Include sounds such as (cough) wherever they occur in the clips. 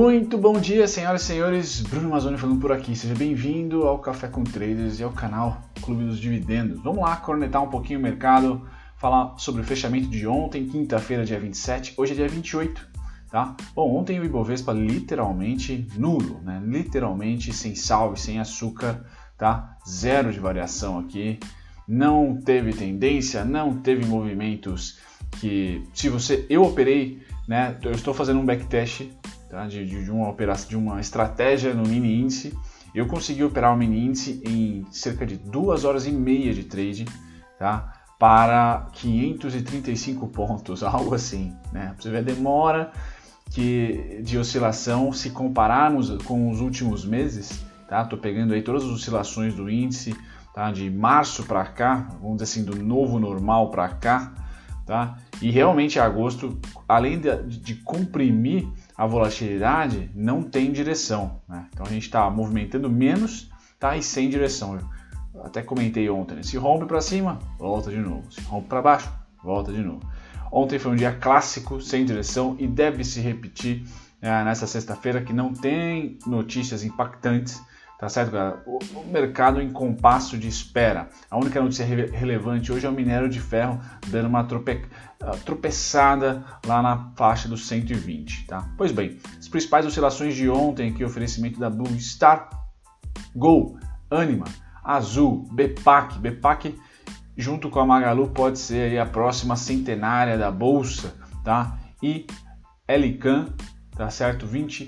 Muito bom dia, senhoras e senhores. Bruno Mazzoni falando por aqui. Seja bem-vindo ao Café com Traders e ao canal Clube dos Dividendos. Vamos lá cornetar um pouquinho o mercado, falar sobre o fechamento de ontem, quinta-feira, dia 27. Hoje é dia 28, tá? Bom, ontem o Ibovespa literalmente nulo, né? Literalmente sem sal e sem açúcar, tá? Zero de variação aqui. Não teve tendência, não teve movimentos que se você eu operei, né? Eu estou fazendo um backtest tá? de, de, uma operação, de uma estratégia no mini índice. Eu consegui operar o mini índice em cerca de duas horas e meia de trade, tá? para 535 pontos, (laughs) algo assim. Né? Você vê a demora que, de oscilação se compararmos com os últimos meses. Tá? Tô pegando aí todas as oscilações do índice tá? de março para cá, vamos dizer assim, do novo normal para cá. Tá? E realmente agosto, além de, de comprimir a volatilidade não tem direção. Né? Então a gente está movimentando menos tá? e sem direção. Eu até comentei ontem, né? se rompe para cima, volta de novo. Se rompe para baixo, volta de novo. Ontem foi um dia clássico, sem direção, e deve se repetir é, nessa sexta-feira, que não tem notícias impactantes Tá certo, galera? O, o, mercado em compasso de espera. A única notícia re relevante hoje é o minério de ferro dando uma trope uh, tropeçada lá na faixa dos 120, tá? Pois bem, as principais oscilações de ontem aqui, oferecimento da Blue Star, Gol, Anima, Azul, Bepac, Bepac junto com a Magalu pode ser a próxima centenária da bolsa, tá? E Elican, tá certo? 20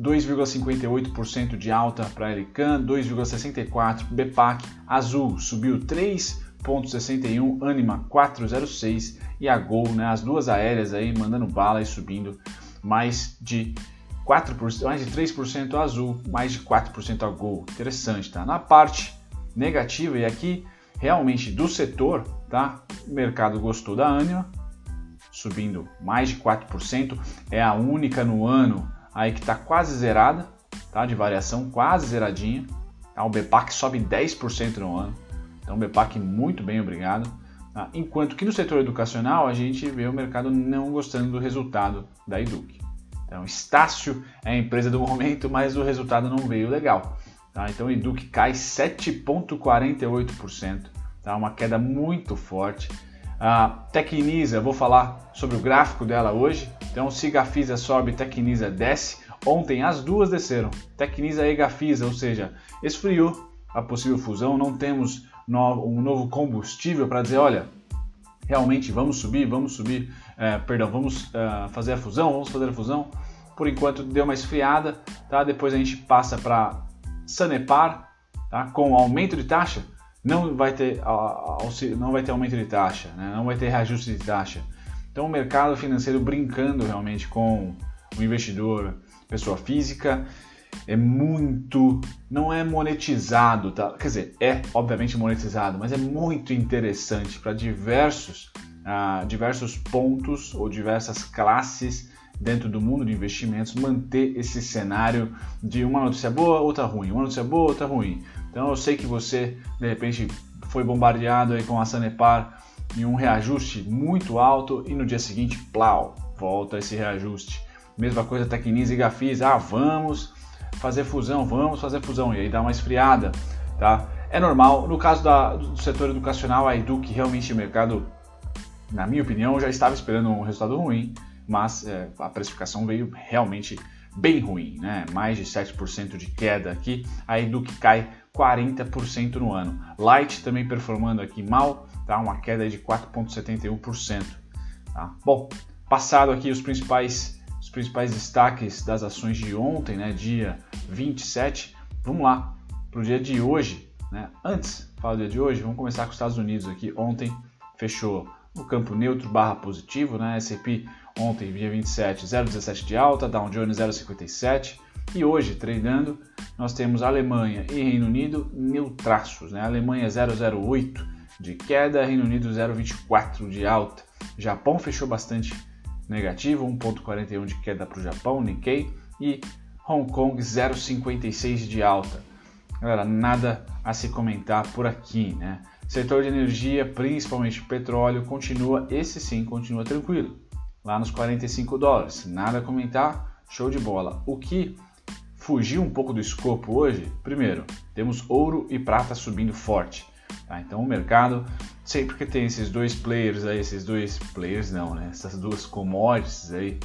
2,58% de alta para Elican, 2,64% Bepac, Azul subiu 3,61%, Anima 4,06% e a Gol, né, as duas aéreas aí mandando bala e subindo mais de 4%, mais de 3% Azul, mais de 4% a Gol. Interessante, tá? Na parte negativa e aqui realmente do setor, tá? O mercado gostou da Anima, subindo mais de 4%, é a única no ano aí que está quase zerada, tá? de variação quase zeradinha. Tá? O BPAC sobe 10% no ano, então o muito bem, obrigado. Tá? Enquanto que no setor educacional a gente vê o mercado não gostando do resultado da Educ. Então Estácio é a empresa do momento, mas o resultado não veio legal. Tá? Então Educ cai 7,48%, tá? uma queda muito forte. A Tecnisa, vou falar sobre o gráfico dela hoje. Então, se Gafisa sobe, Tecnisa desce. Ontem as duas desceram, Tecnisa e Gafisa, ou seja, esfriou a possível fusão. Não temos no, um novo combustível para dizer, olha, realmente vamos subir, vamos subir, é, perdão, vamos é, fazer a fusão, vamos fazer a fusão. Por enquanto deu uma esfriada, tá? Depois a gente passa para Sanepar, tá? Com aumento de taxa não vai ter, não vai ter aumento de taxa, né? não vai ter reajuste de taxa. Então o mercado financeiro brincando realmente com o investidor, pessoa física, é muito, não é monetizado, tá? quer dizer, é obviamente monetizado, mas é muito interessante para diversos, uh, diversos pontos ou diversas classes dentro do mundo de investimentos manter esse cenário de uma notícia boa, outra ruim, uma notícia boa, outra ruim. Então eu sei que você de repente foi bombardeado aí com a Sanepar em um reajuste muito alto e no dia seguinte, plau, volta esse reajuste. Mesma coisa Tecnisa e Gafis, ah, vamos fazer fusão, vamos fazer fusão e aí dá uma esfriada, tá? É normal. No caso da, do setor educacional, a Educ realmente o mercado, na minha opinião, já estava esperando um resultado ruim, mas é, a precificação veio realmente bem ruim, né? Mais de 7% de queda aqui. A Educ cai 40% no ano. Light também performando aqui mal, tá? Uma queda de 4,71%. Tá? Bom, passado aqui os principais os principais destaques das ações de ontem, né? Dia 27. Vamos lá para o dia de hoje, né? Antes, falar do dia de hoje, vamos começar com os Estados Unidos aqui. Ontem fechou no campo neutro barra positivo, né? S&P ontem, dia 27, 0,17 de alta, Dow Jones 0,57 e hoje, treinando, nós temos Alemanha e Reino Unido neutraços, né? Alemanha 0,08 de queda, Reino Unido 0,24 de alta. Japão fechou bastante negativo, 1,41 de queda para o Japão, Nikkei, e Hong Kong 0,56 de alta. Galera, nada a se comentar por aqui, né? Setor de energia, principalmente petróleo, continua, esse sim, continua tranquilo, lá nos 45 dólares. Nada a comentar, show de bola. O que fugiu um pouco do escopo hoje, primeiro, temos ouro e prata subindo forte. Tá? Então o mercado, sempre que tem esses dois players aí, esses dois players não, né? Essas duas commodities aí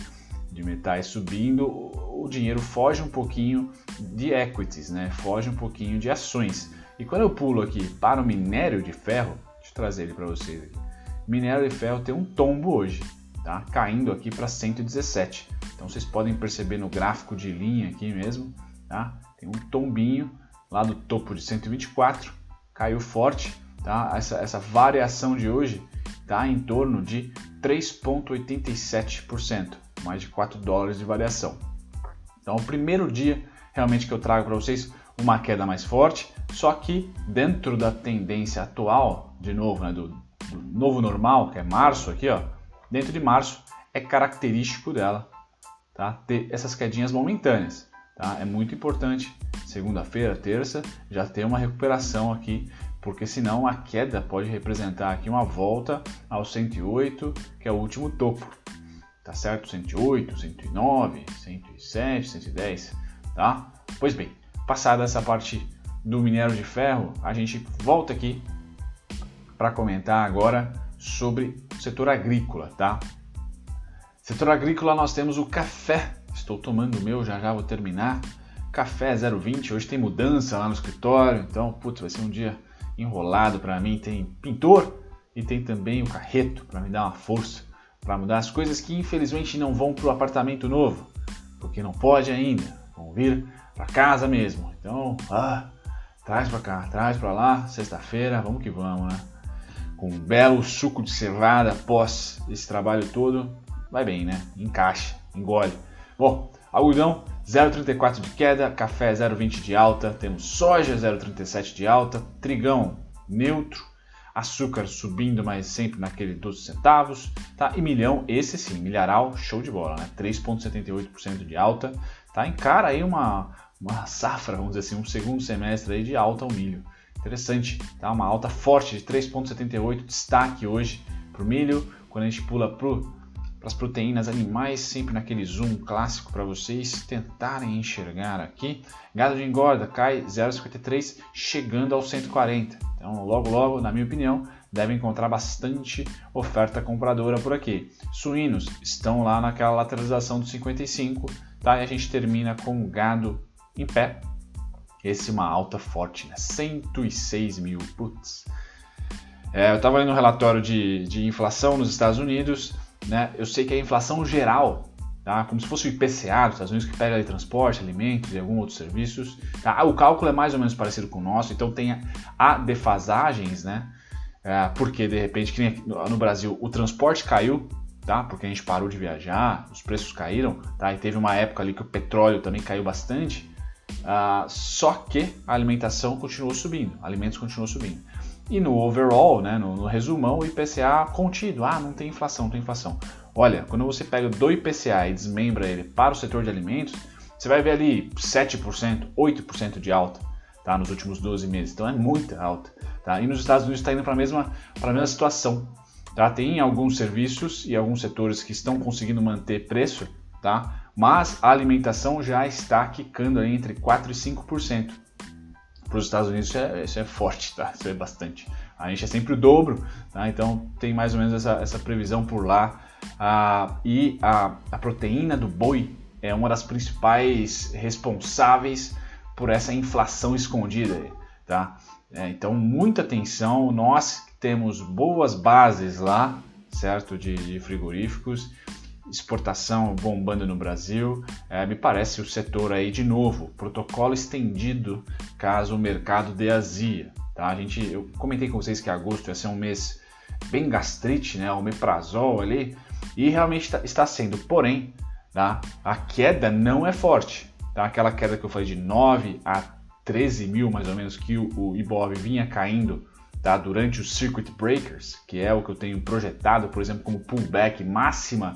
de metais subindo, o dinheiro foge um pouquinho de equities, né? Foge um pouquinho de ações. E quando eu pulo aqui para o minério de ferro, deixa eu trazer ele para vocês aqui. Minério de ferro tem um tombo hoje, tá? Caindo aqui para 117. Então vocês podem perceber no gráfico de linha aqui mesmo, tá? Tem um tombinho lá do topo de 124, caiu forte, tá? Essa, essa variação de hoje está em torno de 3,87%, mais de 4 dólares de variação. Então, o primeiro dia realmente que eu trago para vocês uma queda mais forte, só que dentro da tendência atual, de novo, né, do, do novo normal, que é março aqui, ó, dentro de março é característico dela tá, ter essas quedinhas momentâneas. Tá? É muito importante, segunda-feira, terça, já ter uma recuperação aqui, porque senão a queda pode representar aqui uma volta ao 108, que é o último topo. Tá certo? 108, 109, 107, 110, tá? Pois bem, passada essa parte do minério de ferro, a gente volta aqui para comentar agora sobre setor agrícola, tá? Setor agrícola nós temos o café. Estou tomando o meu, já já vou terminar. Café 020, hoje tem mudança lá no escritório, então, putz, vai ser um dia enrolado para mim. Tem pintor e tem também o carreto para me dar uma força para mudar as coisas que infelizmente não vão para o apartamento novo, porque não pode ainda. Vão vir para casa mesmo. Então, ah, traz para cá, traz para lá, sexta-feira, vamos que vamos, né? Com um belo suco de cevada após esse trabalho todo, vai bem, né? Encaixa, engole. Bom, algodão 0,34 de queda, café 0,20 de alta, temos soja 0,37 de alta, trigão neutro, açúcar subindo, mas sempre naquele 12 centavos, tá? E milhão, esse sim, milharal, show de bola, né? 3,78% de alta, tá? Encara aí uma, uma safra, vamos dizer assim, um segundo semestre aí de alta ao milho. Interessante, tá? Uma alta forte de 3,78, destaque hoje para o milho. Quando a gente pula para as proteínas animais, sempre naquele zoom clássico para vocês tentarem enxergar aqui. Gado de engorda cai 0,53, chegando aos 140. Então, logo, logo, na minha opinião, deve encontrar bastante oferta compradora por aqui. Suínos estão lá naquela lateralização dos 55, tá? E a gente termina com o gado em pé. Esse é uma alta forte, né? 106 mil, putz. É, eu estava lendo um relatório de, de inflação nos Estados Unidos né? Eu sei que a inflação geral, tá? como se fosse o IPCA dos Estados Unidos, que pega ali transporte, alimentos e alguns outros serviços, tá? o cálculo é mais ou menos parecido com o nosso, então tem a defasagens, né? É, porque de repente, no Brasil, o transporte caiu, tá? Porque a gente parou de viajar, os preços caíram, tá? E teve uma época ali que o petróleo também caiu bastante. Uh, só que a alimentação continuou subindo, alimentos continuou subindo. E no overall, né, no, no resumão, o IPCA contido. Ah, não tem inflação, não tem inflação. Olha, quando você pega do IPCA e desmembra ele para o setor de alimentos, você vai ver ali 7%, 8% de alta tá, nos últimos 12 meses. Então é muita alta. Tá? E nos Estados Unidos está indo para a mesma, mesma situação. Tá? Tem alguns serviços e alguns setores que estão conseguindo manter preço, tá? Mas a alimentação já está quicando entre 4% e 5% para os Estados Unidos isso é, isso é, forte, tá? Isso é bastante. A gente é sempre o dobro, tá? Então tem mais ou menos essa, essa previsão por lá. Ah, e a, a proteína do boi é uma das principais responsáveis por essa inflação escondida, tá? É, então muita atenção. Nós temos boas bases lá, certo, de, de frigoríficos exportação bombando no Brasil, é, me parece o setor aí de novo, protocolo estendido caso o mercado dê azia. Tá? A gente, eu comentei com vocês que agosto ia ser um mês bem gastrite, né? o meprazol ali, e realmente tá, está sendo. Porém, tá? a queda não é forte. Tá? Aquela queda que eu falei de 9 a 13 mil, mais ou menos, que o, o Ibov vinha caindo tá? durante os circuit breakers, que é o que eu tenho projetado, por exemplo, como pullback máxima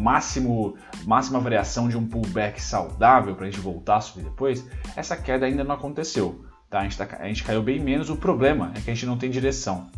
máximo, máxima variação de um pullback saudável para a gente voltar a subir depois, essa queda ainda não aconteceu. Tá? A, gente tá, a gente caiu bem menos, o problema é que a gente não tem direção.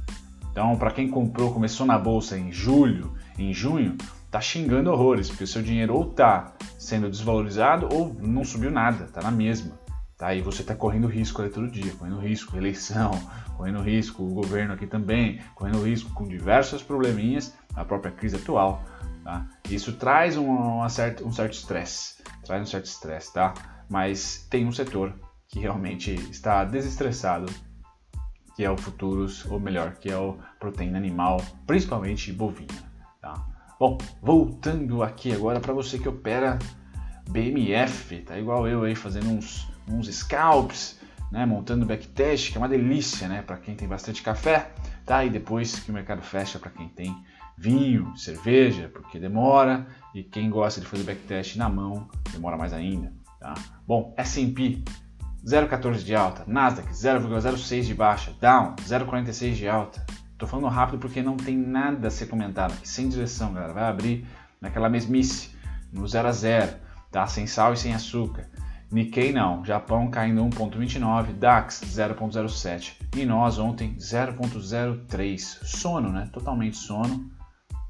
Então, para quem comprou, começou na bolsa em julho, em junho, tá xingando horrores, porque o seu dinheiro ou tá sendo desvalorizado ou não subiu nada, tá na mesma. Tá? E você está correndo risco ali todo dia, correndo risco, eleição, correndo risco, o governo aqui também, correndo risco com diversos probleminhas, a própria crise atual. Tá? Isso traz um, uma certa, um certo estresse, traz um certo estresse, tá? Mas tem um setor que realmente está desestressado, que é o futuros, ou melhor, que é o proteína animal, principalmente bovina. Tá? Bom, voltando aqui agora para você que opera BMF, tá igual eu aí fazendo uns, uns scalps, né, montando backtest, que é uma delícia, né, para quem tem bastante café, tá? E depois que o mercado fecha para quem tem vinho, cerveja, porque demora, e quem gosta de fazer backtest na mão, demora mais ainda, tá? Bom, S&P 0,14 de alta, Nasdaq 0,06 de baixa, Down 0,46 de alta. Tô falando rápido porque não tem nada a ser comentado aqui, sem direção, galera. Vai abrir naquela mesmice, no 0 a 0, tá? Sem sal e sem açúcar. Nikkei não, Japão caindo 1.29, DAX 0.07 e nós ontem 0.03. Sono, né? Totalmente sono,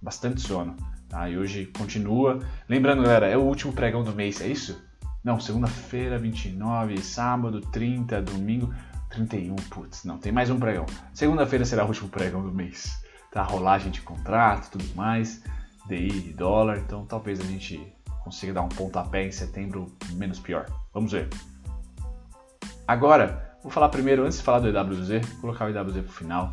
bastante sono. Tá? E hoje continua. Lembrando, galera, é o último pregão do mês, é isso? Não, segunda-feira, 29, sábado, 30, domingo, 31. Putz, não, tem mais um pregão. Segunda-feira será o último pregão do mês. Tá? Rolagem de contrato, tudo mais, DI, dólar. Então talvez a gente consiga dar um pontapé em setembro menos pior. Vamos ver. Agora, vou falar primeiro, antes de falar do EWZ, vou colocar o EWZ para o final.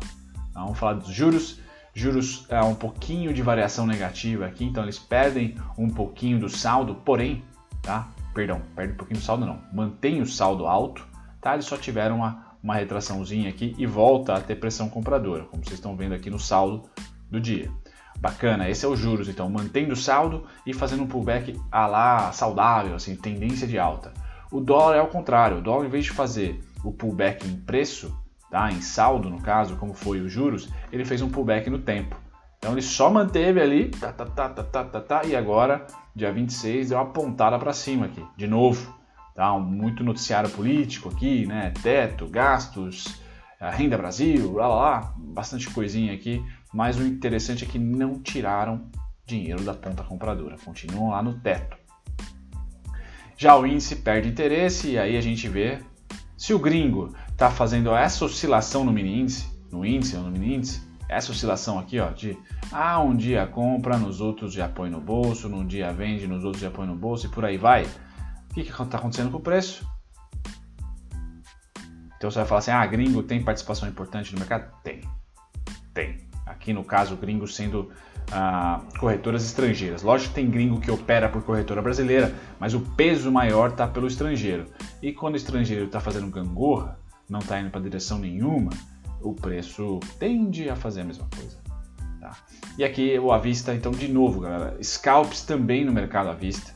Tá? Vamos falar dos juros. Juros é um pouquinho de variação negativa aqui, então eles perdem um pouquinho do saldo, porém, tá? perdão, perde um pouquinho do saldo não, mantém o saldo alto, tá? Eles só tiveram uma, uma retraçãozinha aqui e volta a ter pressão compradora, como vocês estão vendo aqui no saldo do dia. Bacana, esse é o juros, então mantendo o saldo e fazendo um pullback a lá saudável, assim, tendência de alta. O dólar é o contrário, o dólar em vez de fazer o pullback em preço, tá, em saldo no caso, como foi os juros, ele fez um pullback no tempo. Então ele só manteve ali, tá, tá, tá, tá, tá, tá, tá, e agora, dia 26, deu uma pontada para cima aqui, de novo. Tá? Muito noticiário político aqui, né? Teto, gastos, renda Brasil, lá, lá, lá, bastante coisinha aqui. Mas o interessante é que não tiraram dinheiro da ponta compradora, continuam lá no teto. Já o índice perde interesse e aí a gente vê se o gringo está fazendo essa oscilação no mini índice, no índice ou no mini índice, essa oscilação aqui, ó, de ah, um dia compra, nos outros já põe no bolso, num dia vende, nos outros já põe no bolso e por aí vai. O que está acontecendo com o preço? Então você vai falar assim, ah, gringo tem participação importante no mercado? Tem, tem. Aqui no caso, gringo sendo ah, corretoras estrangeiras. Lógico que tem gringo que opera por corretora brasileira, mas o peso maior está pelo estrangeiro. E quando o estrangeiro está fazendo gangorra, não está indo para direção nenhuma, o preço tende a fazer a mesma coisa. Tá? E aqui o à vista, então, de novo, galera, scalps também no mercado à vista.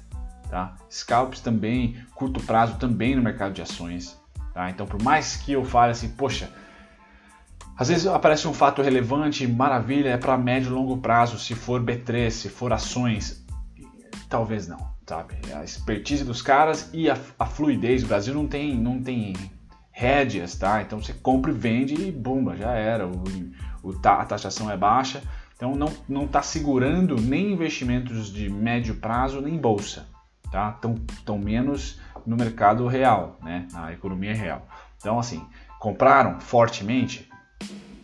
Tá? Scalps também, curto prazo também no mercado de ações. Tá? Então, por mais que eu fale assim, poxa, às vezes aparece um fato relevante, maravilha, é para médio e longo prazo, se for B3, se for ações, talvez não, sabe? A expertise dos caras e a, a fluidez, o Brasil não tem, não tem rédeas, tá? Então você compra e vende e bumba, já era. O, o, a taxação é baixa, então não não está segurando nem investimentos de médio prazo nem bolsa, tá? Tão, tão menos no mercado real, né? Na economia real. Então assim, compraram fortemente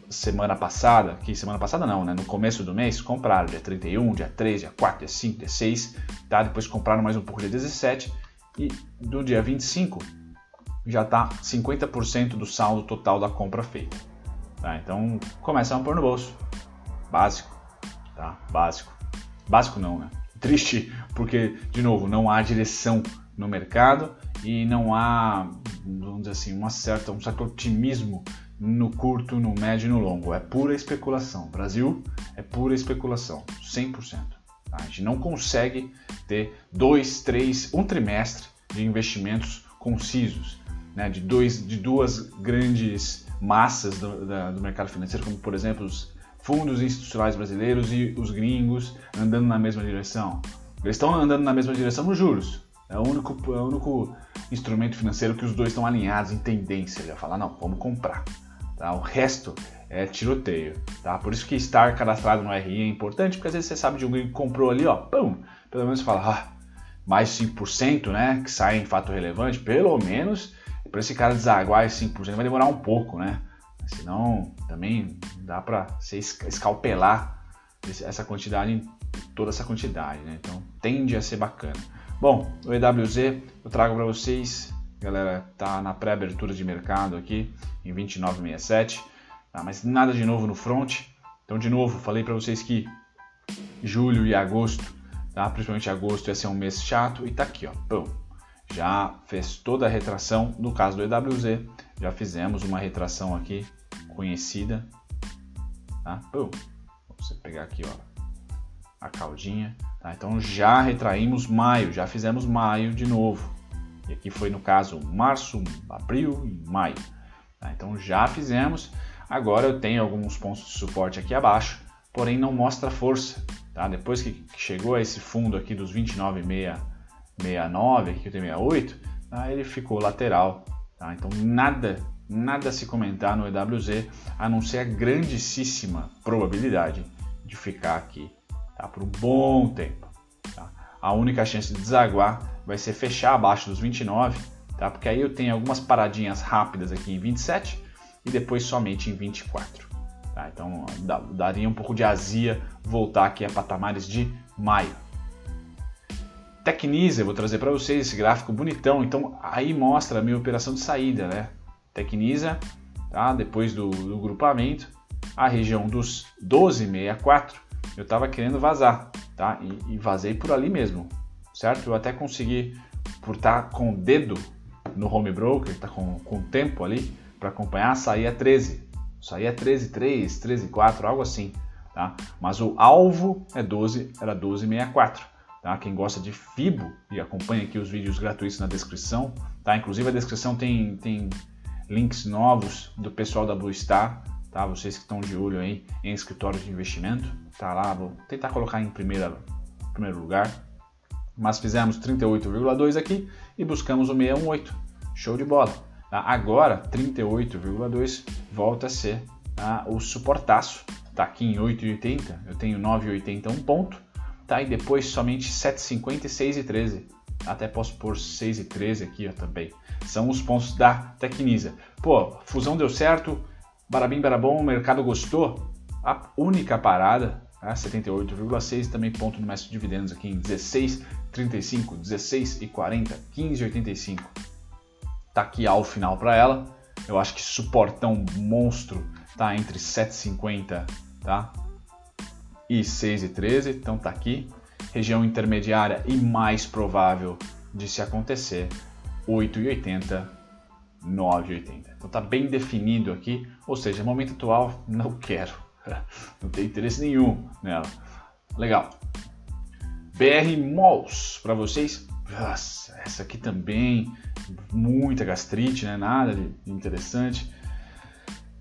semana passada, que semana passada não, né? No começo do mês, compraram dia 31, dia 3, dia 4, dia 5, dia 6, tá? Depois compraram mais um pouco dia 17 e do dia 25 já está 50% do saldo total da compra feita. Tá? Então começa a pôr no bolso. Básico, tá? Básico. Básico não, né? (laughs) Triste, porque, de novo, não há direção no mercado e não há, vamos dizer assim, uma certa, um certo otimismo no curto, no médio e no longo. É pura especulação. Brasil é pura especulação, 100%. Tá? A gente não consegue ter dois, três, um trimestre de investimentos concisos né, de, dois, de duas grandes massas do, da, do mercado financeiro, como por exemplo os fundos institucionais brasileiros e os gringos andando na mesma direção. Eles estão andando na mesma direção nos juros. É o único, é o único instrumento financeiro que os dois estão alinhados em tendência. Ele vai falar, não, vamos comprar. Tá? O resto é tiroteio. Tá? Por isso que estar cadastrado no RI é importante, porque às vezes você sabe de um que comprou ali, ó, pum, pelo menos fala, ah, mais 5%, né, que sai em fato relevante, pelo menos para esse cara desaguar esse 5% vai demorar um pouco, né? Senão também dá para você escalpelar essa quantidade, toda essa quantidade, né? Então tende a ser bacana. Bom, o EWZ eu trago para vocês, galera, tá na pré-abertura de mercado aqui em 29,67, tá? mas nada de novo no front. Então de novo, falei para vocês que julho e agosto, tá? Principalmente agosto ia ser um mês chato e tá aqui, ó, pum, já fez toda a retração. No caso do EWZ, já fizemos uma retração aqui conhecida. Tá? Você pegar aqui ó, a caldinha. Tá? Então já retraímos maio, já fizemos maio de novo. E aqui foi no caso março, abril e maio. Tá? Então já fizemos. Agora eu tenho alguns pontos de suporte aqui abaixo, porém não mostra força. Tá? Depois que chegou a esse fundo aqui dos 29,6 69, aqui eu tenho 68, tá? ele ficou lateral. Tá? Então nada, nada a se comentar no EWZ, a não ser a grandíssima probabilidade de ficar aqui tá? por um bom tempo. Tá? A única chance de desaguar vai ser fechar abaixo dos 29, tá? porque aí eu tenho algumas paradinhas rápidas aqui em 27 e depois somente em 24. Tá? Então daria um pouco de azia voltar aqui a patamares de maio. Tecnisa, vou trazer para vocês esse gráfico bonitão. Então aí mostra a minha operação de saída, né? Tecnisa, tá? Depois do, do grupamento, a região dos 12,64, eu estava querendo vazar, tá? E, e, vazei por ali mesmo, certo? Eu até consegui, por estar tá com o dedo no home broker, tá com, com tempo ali para acompanhar, sair a 13. Sair a 13,3, 13,4, algo assim, tá? Mas o alvo é 12, era 12,64. Tá? Quem gosta de Fibo e acompanha aqui os vídeos gratuitos na descrição, tá? Inclusive a descrição tem, tem links novos do pessoal da Blue Star, tá? Vocês que estão de olho aí em escritórios de investimento, tá lá, vou tentar colocar em primeira, primeiro lugar. Mas fizemos 38,2 aqui e buscamos o 618. Show de bola. Tá? Agora 38,2 volta a ser tá? o suportaço. Tá aqui em 8,80, eu tenho 9,80 um ponto tá? E depois somente 7,50 e 6,13. Até posso pôr 6,13 aqui ó, também. São os pontos da Tecnisa. Pô, fusão deu certo, barabim barabom, o mercado gostou. A única parada, tá? 78,6 também ponto no mestre de dividendos aqui em 16, 35, 16 e 40, 15 85. Tá aqui ao final para ela. Eu acho que suportão monstro tá entre 7,50, tá? E 6 e 13, então tá aqui. Região intermediária e mais provável de se acontecer, 8 e 80, 9 e 80. Então tá bem definido aqui, ou seja, momento atual não quero, (laughs) não tem interesse nenhum nela. Legal. BR Malls para vocês. Nossa, essa aqui também muita gastrite, né? Nada de interessante.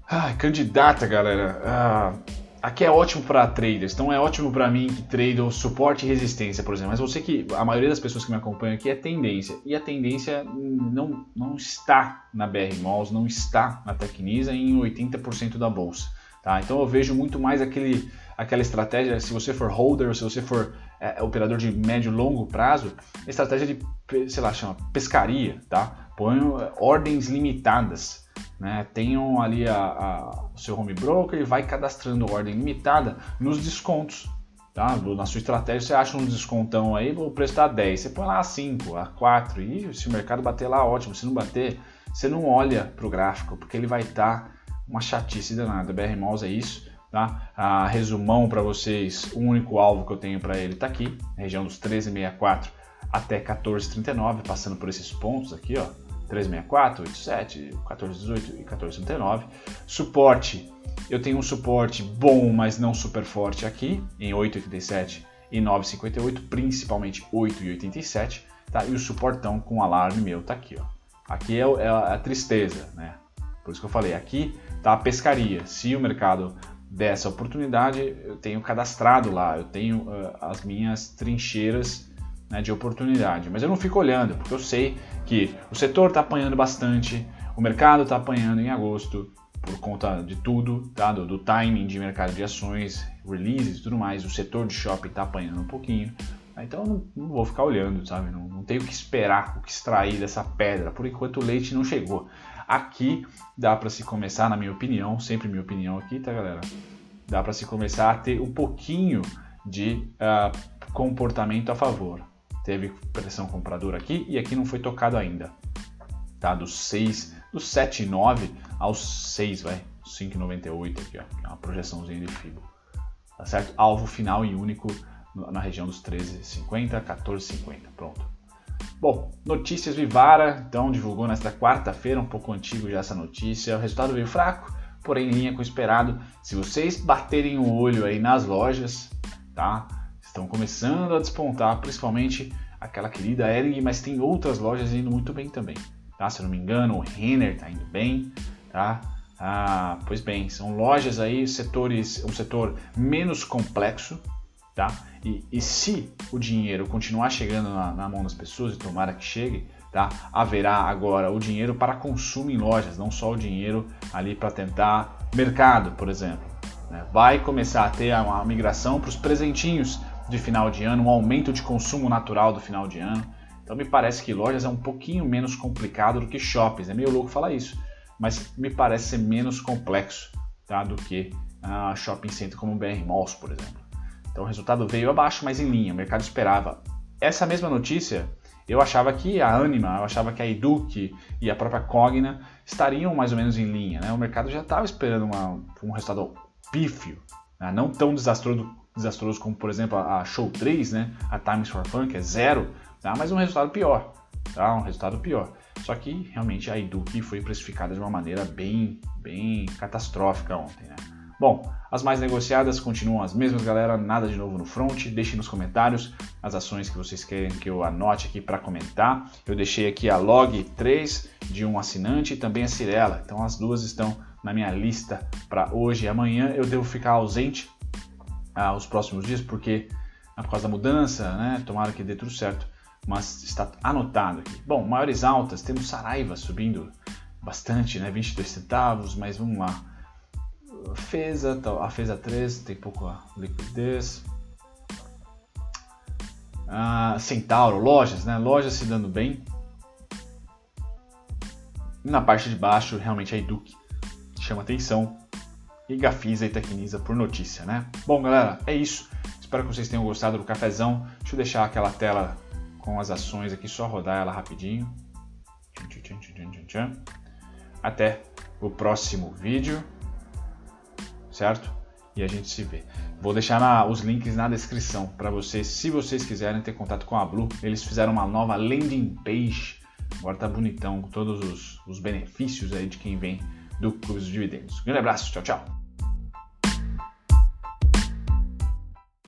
Ah, candidata, galera. Ah, Aqui é ótimo para traders, então é ótimo para mim que trado suporte e resistência, por exemplo. Mas eu sei que a maioria das pessoas que me acompanham aqui é tendência. E a tendência não, não está na BR Malls, não está na Tecnisa em 80% da bolsa. Tá? Então eu vejo muito mais aquele, aquela estratégia, se você for holder, se você for é, operador de médio e longo prazo, estratégia de, sei lá, chama pescaria, tá? Põe é, ordens limitadas. Né? Tenham ali a, a, o seu home broker e vai cadastrando ordem limitada nos descontos. Tá? Na sua estratégia você acha um descontão aí, o preço está 10, você põe lá a 5, a 4, e se o mercado bater lá, ótimo, se não bater, você não olha para o gráfico, porque ele vai estar tá uma chatice danada. BR Malls é isso. Tá? Resumão para vocês, o único alvo que eu tenho para ele está aqui, região dos 13,64 até 14,39, passando por esses pontos aqui, ó, 364, 87, 1418 e 1439. Suporte, eu tenho um suporte bom, mas não super forte aqui, em 887 e 958, principalmente 8,87, tá? E o suportão com alarme meu tá aqui, ó. Aqui é, é a tristeza, né? Por isso que eu falei, aqui tá a pescaria. Se o mercado der essa oportunidade, eu tenho cadastrado lá, eu tenho uh, as minhas trincheiras né, de oportunidade. Mas eu não fico olhando, porque eu sei que o setor está apanhando bastante, o mercado está apanhando em agosto, por conta de tudo, tá? do, do timing de mercado de ações, releases e tudo mais, o setor de shopping está apanhando um pouquinho. Então não, não, vou ficar olhando, sabe? Não, não tenho o que esperar, o que extrair dessa pedra. Por enquanto o leite não chegou. Aqui dá para se começar, na minha opinião, sempre minha opinião aqui, tá galera? Dá para se começar a ter um pouquinho de uh, comportamento a favor. Teve pressão compradora aqui e aqui não foi tocado ainda. Tá? Dos 6, dos 7,9 aos 6, vai. 5,98 aqui, ó. É uma projeçãozinha de FIBO. Tá certo? Alvo final e único na região dos 13,50, 14,50. Pronto. Bom, notícias Vivara, então divulgou nesta quarta-feira, um pouco antigo já essa notícia. O resultado veio fraco, porém em linha com o esperado. Se vocês baterem o olho aí nas lojas, tá? Estão começando a despontar, principalmente aquela querida Ering, mas tem outras lojas indo muito bem também, tá? Se eu não me engano, o Renner está indo bem, tá? Ah, pois bem, são lojas aí, setores, um setor menos complexo, tá? E, e se o dinheiro continuar chegando na, na, mão das pessoas, e tomara que chegue, tá? Haverá agora o dinheiro para consumo em lojas, não só o dinheiro ali para tentar mercado, por exemplo. Né? Vai começar a ter uma migração para os presentinhos de final de ano, um aumento de consumo natural do final de ano. Então me parece que lojas é um pouquinho menos complicado do que shoppings. É meio louco falar isso, mas me parece ser menos complexo tá? do que uh, shopping center como o BR Malls, por exemplo. Então o resultado veio abaixo, mas em linha, o mercado esperava. Essa mesma notícia, eu achava que a Anima, eu achava que a Eduque e a própria Cogna estariam mais ou menos em linha. Né? O mercado já estava esperando uma, um resultado pífio, né? não tão desastroso, desastroso como, por exemplo, a Show 3, né? a Times for Fun, que é zero, tá? mas um resultado pior. Tá? Um resultado pior. Só que realmente a Eduque foi precificada de uma maneira bem, bem catastrófica ontem. Né? Bom, as mais negociadas continuam as mesmas, galera. Nada de novo no front. Deixe nos comentários as ações que vocês querem que eu anote aqui para comentar. Eu deixei aqui a log 3 de um assinante e também a Cirela. Então as duas estão na minha lista para hoje e amanhã. Eu devo ficar ausente ah, os próximos dias porque é por causa da mudança, né? Tomara que dê tudo certo. Mas está anotado aqui. Bom, maiores altas, temos Saraiva subindo bastante, né? 22 centavos, mas vamos lá. Feza, a Feza 3 tem pouca liquidez. Ah, Centauro, lojas, né? Lojas se dando bem. E na parte de baixo, realmente a Eduque chama atenção. E Gafisa e Tecnisa por notícia, né? Bom, galera, é isso. Espero que vocês tenham gostado do cafezão. Deixa eu deixar aquela tela com as ações aqui, só rodar ela rapidinho. Até o próximo vídeo certo? E a gente se vê. Vou deixar na, os links na descrição para vocês, se vocês quiserem ter contato com a Blue. Eles fizeram uma nova landing page, agora tá bonitão, com todos os, os benefícios aí de quem vem do dos Dividendos. Grande abraço, tchau, tchau.